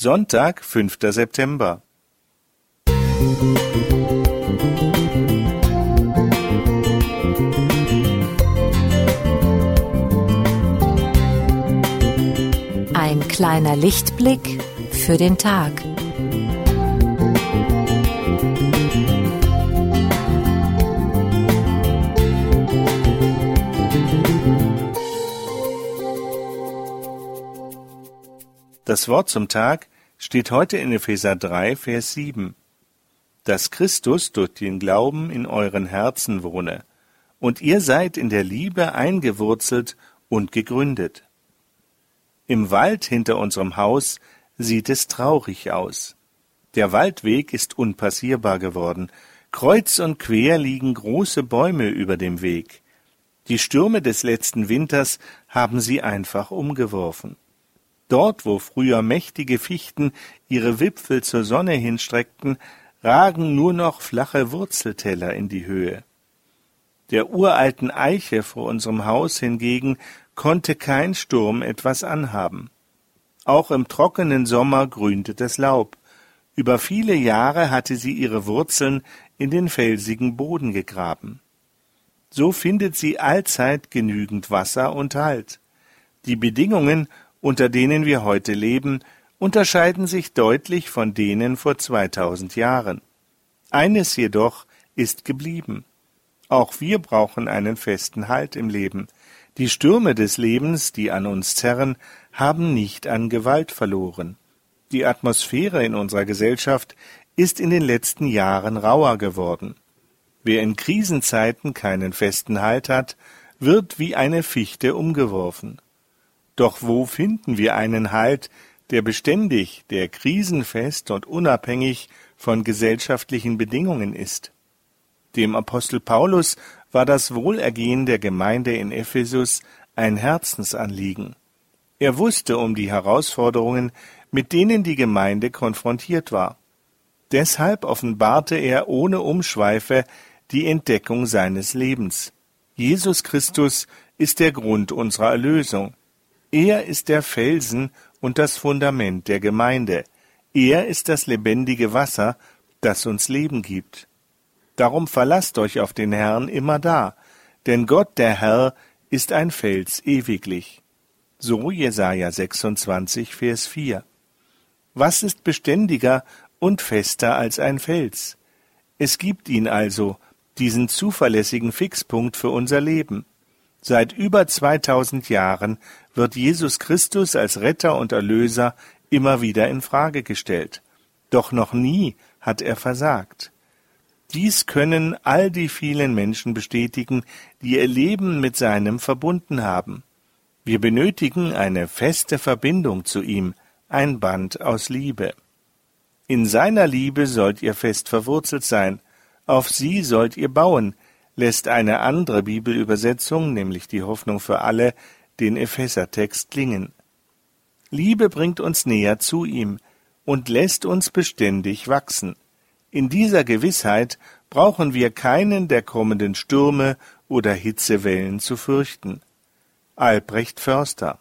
Sonntag, 5. September. Ein kleiner Lichtblick für den Tag. Das Wort zum Tag steht heute in Epheser 3, Vers 7. Dass Christus durch den Glauben in euren Herzen wohne, und ihr seid in der Liebe eingewurzelt und gegründet. Im Wald hinter unserem Haus sieht es traurig aus. Der Waldweg ist unpassierbar geworden. Kreuz und quer liegen große Bäume über dem Weg. Die Stürme des letzten Winters haben sie einfach umgeworfen. Dort, wo früher mächtige Fichten ihre Wipfel zur Sonne hinstreckten, ragen nur noch flache Wurzelteller in die Höhe. Der uralten Eiche vor unserem Haus hingegen konnte kein Sturm etwas anhaben. Auch im trockenen Sommer grünte das Laub. Über viele Jahre hatte sie ihre Wurzeln in den felsigen Boden gegraben. So findet sie allzeit genügend Wasser und Halt. Die Bedingungen unter denen wir heute leben, unterscheiden sich deutlich von denen vor 2000 Jahren. Eines jedoch ist geblieben. Auch wir brauchen einen festen Halt im Leben. Die Stürme des Lebens, die an uns zerren, haben nicht an Gewalt verloren. Die Atmosphäre in unserer Gesellschaft ist in den letzten Jahren rauer geworden. Wer in Krisenzeiten keinen festen Halt hat, wird wie eine Fichte umgeworfen. Doch wo finden wir einen Halt, der beständig, der krisenfest und unabhängig von gesellschaftlichen Bedingungen ist? Dem Apostel Paulus war das Wohlergehen der Gemeinde in Ephesus ein Herzensanliegen. Er wusste um die Herausforderungen, mit denen die Gemeinde konfrontiert war. Deshalb offenbarte er ohne Umschweife die Entdeckung seines Lebens. Jesus Christus ist der Grund unserer Erlösung. Er ist der Felsen und das Fundament der Gemeinde. Er ist das lebendige Wasser, das uns Leben gibt. Darum verlasst euch auf den Herrn immer da, denn Gott der Herr ist ein Fels ewiglich. So Jesaja 26, Vers 4. Was ist beständiger und fester als ein Fels? Es gibt ihn also, diesen zuverlässigen Fixpunkt für unser Leben. Seit über 2000 Jahren wird Jesus Christus als Retter und Erlöser immer wieder in Frage gestellt. Doch noch nie hat er versagt. Dies können all die vielen Menschen bestätigen, die ihr Leben mit seinem verbunden haben. Wir benötigen eine feste Verbindung zu ihm, ein Band aus Liebe. In seiner Liebe sollt ihr fest verwurzelt sein, auf sie sollt ihr bauen, lässt eine andere Bibelübersetzung, nämlich die Hoffnung für alle, den Ephesertext klingen. Liebe bringt uns näher zu ihm und lässt uns beständig wachsen. In dieser Gewissheit brauchen wir keinen der kommenden Stürme oder Hitzewellen zu fürchten. Albrecht Förster